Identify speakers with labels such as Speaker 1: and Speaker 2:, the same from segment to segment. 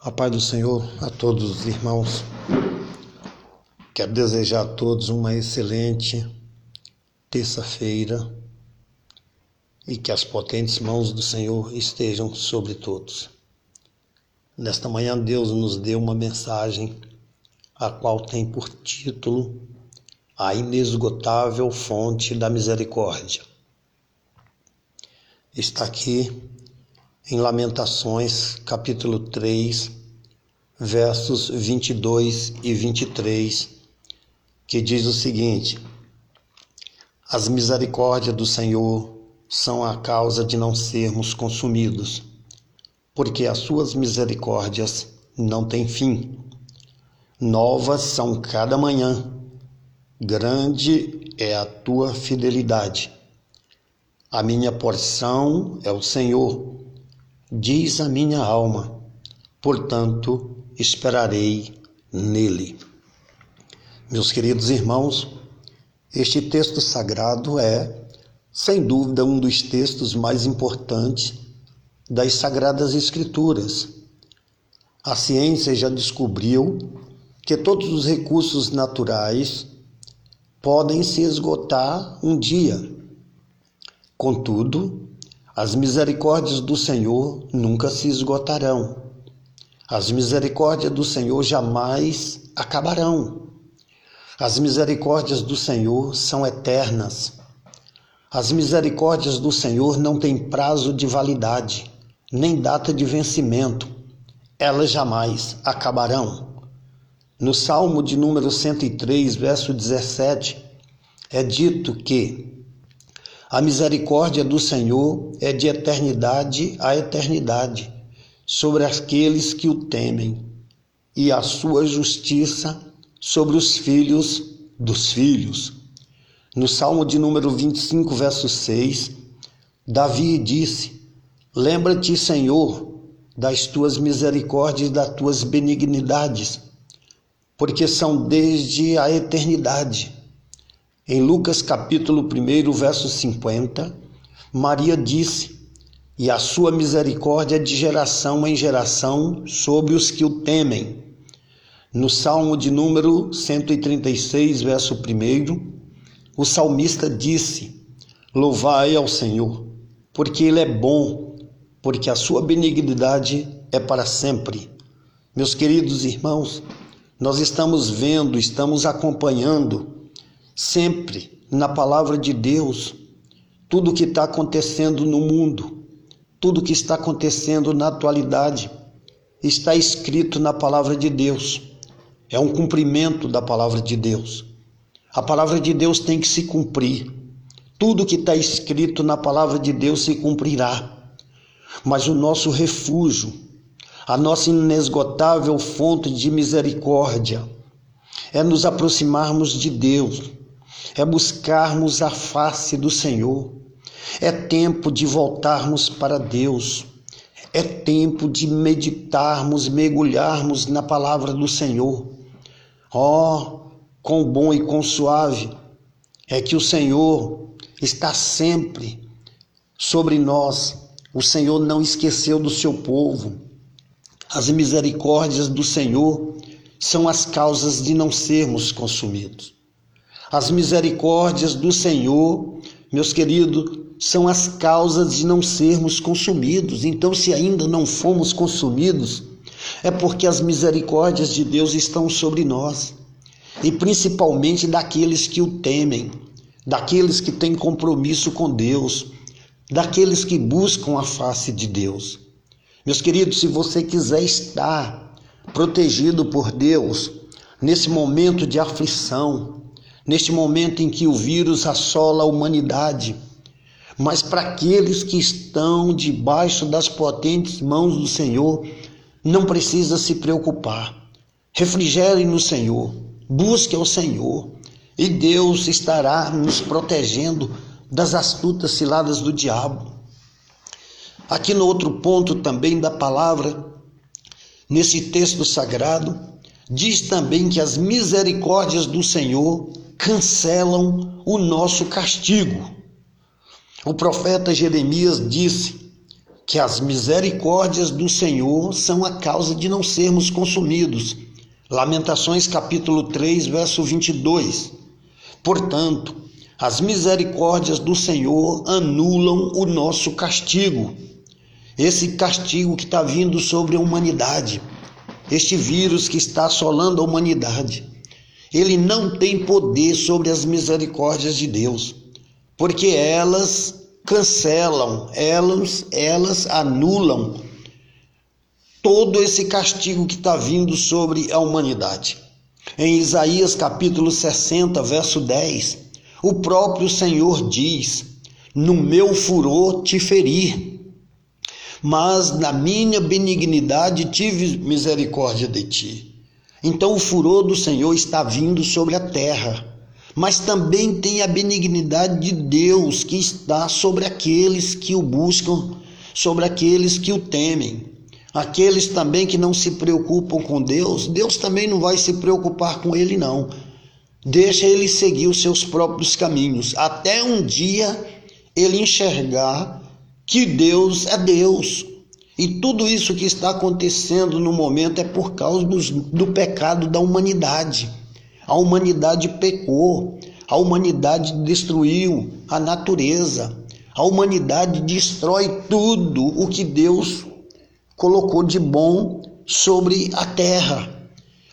Speaker 1: A paz do Senhor a todos os irmãos. Quero desejar a todos uma excelente terça-feira e que as potentes mãos do Senhor estejam sobre todos. Nesta manhã, Deus nos deu uma mensagem, a qual tem por título A Inesgotável Fonte da Misericórdia. Está aqui em Lamentações, capítulo 3, versos 22 e 23, que diz o seguinte: As misericórdias do Senhor são a causa de não sermos consumidos, porque as suas misericórdias não têm fim. Novas são cada manhã, grande é a tua fidelidade. A minha porção é o Senhor diz a minha alma, portanto esperarei nele. Meus queridos irmãos, este texto sagrado é, sem dúvida, um dos textos mais importantes das Sagradas Escrituras. A ciência já descobriu que todos os recursos naturais podem se esgotar um dia. Contudo, as misericórdias do Senhor nunca se esgotarão. As misericórdias do Senhor jamais acabarão. As misericórdias do Senhor são eternas. As misericórdias do Senhor não têm prazo de validade, nem data de vencimento. Elas jamais acabarão. No Salmo de número 103, verso 17, é dito que a misericórdia do Senhor é de eternidade a eternidade sobre aqueles que o temem, e a sua justiça sobre os filhos dos filhos. No Salmo de número 25, verso 6, Davi disse: Lembra-te, Senhor, das tuas misericórdias e das tuas benignidades, porque são desde a eternidade em Lucas capítulo 1, verso 50, Maria disse: E a sua misericórdia é de geração em geração sobre os que o temem. No Salmo de número 136, verso 1, o salmista disse: Louvai ao Senhor, porque Ele é bom, porque a sua benignidade é para sempre. Meus queridos irmãos, nós estamos vendo, estamos acompanhando sempre na palavra de Deus tudo o que está acontecendo no mundo, tudo o que está acontecendo na atualidade, está escrito na palavra de Deus. É um cumprimento da palavra de Deus. A palavra de Deus tem que se cumprir. Tudo que está escrito na palavra de Deus se cumprirá. Mas o nosso refúgio, a nossa inesgotável fonte de misericórdia, é nos aproximarmos de Deus, é buscarmos a face do Senhor. É tempo de voltarmos para Deus. É tempo de meditarmos, mergulharmos na palavra do Senhor. Oh, quão bom e quão suave é que o Senhor está sempre sobre nós. O Senhor não esqueceu do seu povo. As misericórdias do Senhor são as causas de não sermos consumidos. As misericórdias do Senhor, meus queridos, são as causas de não sermos consumidos. Então, se ainda não fomos consumidos, é porque as misericórdias de Deus estão sobre nós, e principalmente daqueles que o temem, daqueles que têm compromisso com Deus, daqueles que buscam a face de Deus. Meus queridos, se você quiser estar protegido por Deus nesse momento de aflição, neste momento em que o vírus assola a humanidade, mas para aqueles que estão debaixo das potentes mãos do Senhor, não precisa se preocupar. Refrigere no Senhor, busque ao Senhor, e Deus estará nos protegendo das astutas ciladas do diabo. Aqui no outro ponto também da palavra, nesse texto sagrado, diz também que as misericórdias do Senhor cancelam o nosso castigo. O profeta Jeremias disse que as misericórdias do Senhor são a causa de não sermos consumidos. Lamentações capítulo 3, verso 22. Portanto, as misericórdias do Senhor anulam o nosso castigo. Esse castigo que está vindo sobre a humanidade, este vírus que está assolando a humanidade, ele não tem poder sobre as misericórdias de Deus, porque elas cancelam, elas, elas anulam todo esse castigo que está vindo sobre a humanidade. Em Isaías capítulo 60, verso 10, o próprio Senhor diz: No meu furor te feri, mas na minha benignidade tive misericórdia de ti. Então o furor do Senhor está vindo sobre a terra mas também tem a benignidade de Deus que está sobre aqueles que o buscam, sobre aqueles que o temem. Aqueles também que não se preocupam com Deus, Deus também não vai se preocupar com ele não. Deixa ele seguir os seus próprios caminhos, até um dia ele enxergar que Deus é Deus. E tudo isso que está acontecendo no momento é por causa do pecado da humanidade. A humanidade pecou, a humanidade destruiu a natureza, a humanidade destrói tudo o que Deus colocou de bom sobre a terra.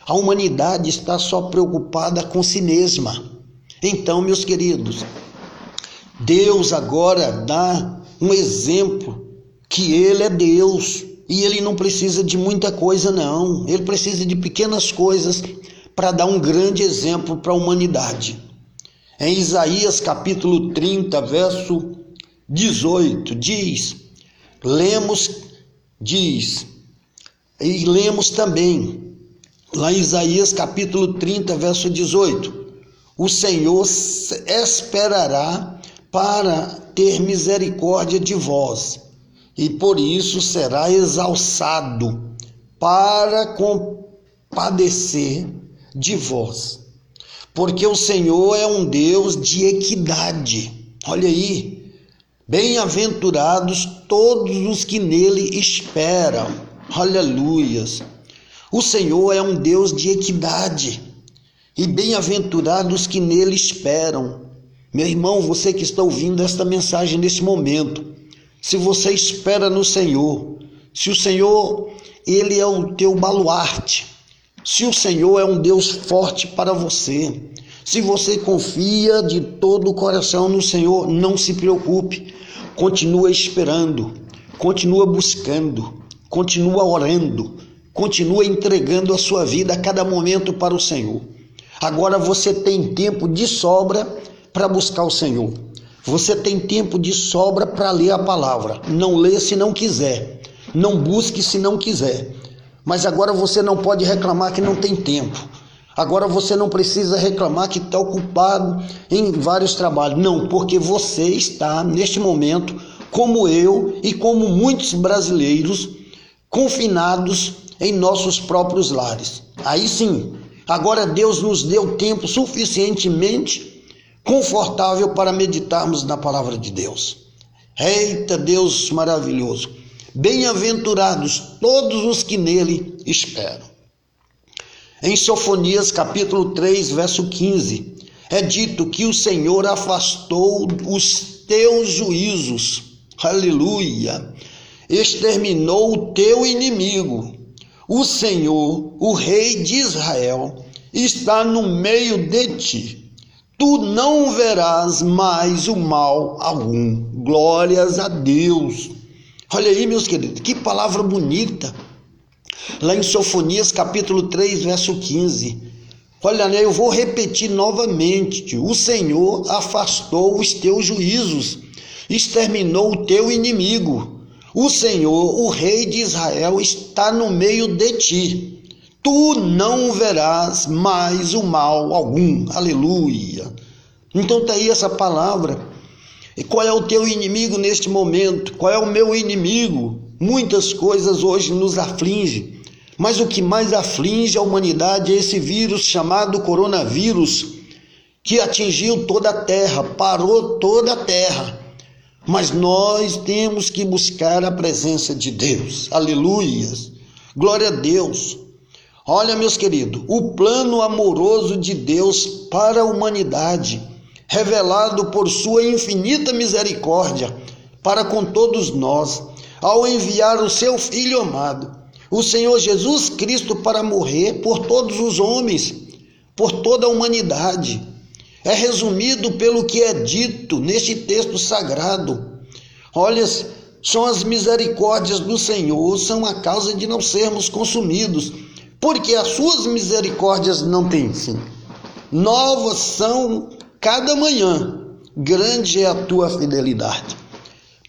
Speaker 1: A humanidade está só preocupada com si mesma. Então, meus queridos, Deus agora dá um exemplo que Ele é Deus e Ele não precisa de muita coisa, não. Ele precisa de pequenas coisas para dar um grande exemplo para a humanidade. Em Isaías capítulo 30, verso 18, diz: lemos, diz, e lemos também, lá em Isaías capítulo 30, verso 18: o Senhor esperará para ter misericórdia de vós, e por isso será exalçado para compadecer de vós. Porque o Senhor é um Deus de equidade. Olha aí. Bem-aventurados todos os que nele esperam. Aleluias. O Senhor é um Deus de equidade. E bem-aventurados que nele esperam. Meu irmão, você que está ouvindo esta mensagem nesse momento, se você espera no Senhor, se o Senhor, ele é o teu baluarte, se o Senhor é um Deus forte para você, se você confia de todo o coração no Senhor, não se preocupe. Continua esperando, continua buscando, continua orando, continua entregando a sua vida a cada momento para o Senhor. Agora você tem tempo de sobra para buscar o Senhor. Você tem tempo de sobra para ler a palavra. Não lê se não quiser. Não busque se não quiser. Mas agora você não pode reclamar que não tem tempo. Agora você não precisa reclamar que está ocupado em vários trabalhos. Não, porque você está neste momento, como eu e como muitos brasileiros, confinados em nossos próprios lares. Aí sim, agora Deus nos deu tempo suficientemente confortável para meditarmos na palavra de Deus. Eita Deus maravilhoso! Bem-aventurados todos os que nele esperam. Em Sofonias capítulo 3, verso 15, é dito que o Senhor afastou os teus juízos. Aleluia! Exterminou o teu inimigo. O Senhor, o rei de Israel, está no meio de ti. Tu não verás mais o mal algum. Glórias a Deus. Olha aí, meus queridos, que palavra bonita. Lá em Sofonias, capítulo 3, verso 15. Olha, né, eu vou repetir novamente: o Senhor afastou os teus juízos, exterminou o teu inimigo. O Senhor, o Rei de Israel, está no meio de ti. Tu não verás mais o mal algum. Aleluia. Então está aí essa palavra e qual é o teu inimigo neste momento? Qual é o meu inimigo? Muitas coisas hoje nos afligem, mas o que mais aflige a humanidade é esse vírus chamado coronavírus, que atingiu toda a terra, parou toda a terra. Mas nós temos que buscar a presença de Deus. Aleluias. Glória a Deus. Olha, meus queridos, o plano amoroso de Deus para a humanidade, revelado por sua infinita misericórdia para com todos nós, ao enviar o seu Filho amado, o Senhor Jesus Cristo, para morrer por todos os homens, por toda a humanidade. É resumido pelo que é dito neste texto sagrado. Olha, são as misericórdias do Senhor, são a causa de não sermos consumidos porque as suas misericórdias não têm fim. Novas são cada manhã, grande é a tua fidelidade.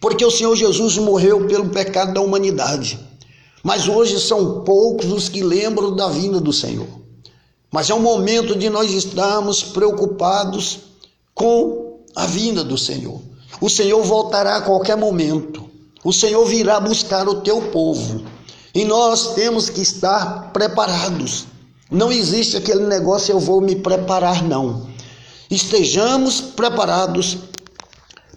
Speaker 1: Porque o Senhor Jesus morreu pelo pecado da humanidade. Mas hoje são poucos os que lembram da vinda do Senhor. Mas é o momento de nós estarmos preocupados com a vinda do Senhor. O Senhor voltará a qualquer momento. O Senhor virá buscar o teu povo. E nós temos que estar preparados. Não existe aquele negócio eu vou me preparar, não. Estejamos preparados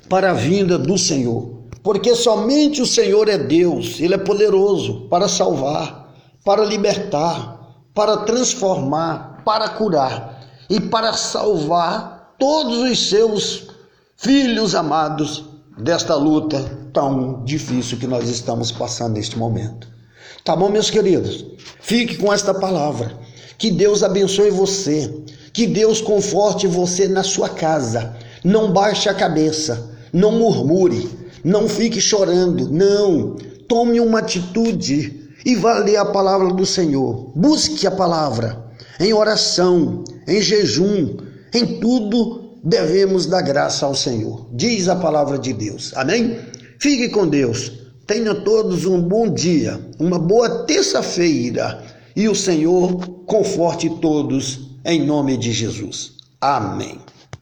Speaker 1: para a vinda do Senhor, porque somente o Senhor é Deus, Ele é poderoso para salvar, para libertar, para transformar, para curar e para salvar todos os seus filhos amados desta luta tão difícil que nós estamos passando neste momento. Tá bom, meus queridos? Fique com esta palavra. Que Deus abençoe você. Que Deus conforte você na sua casa. Não baixe a cabeça. Não murmure. Não fique chorando. Não. Tome uma atitude e vá ler a palavra do Senhor. Busque a palavra em oração, em jejum, em tudo devemos dar graça ao Senhor. Diz a palavra de Deus. Amém? Fique com Deus. Tenham todos um bom dia, uma boa terça-feira e o Senhor conforte todos em nome de Jesus. Amém.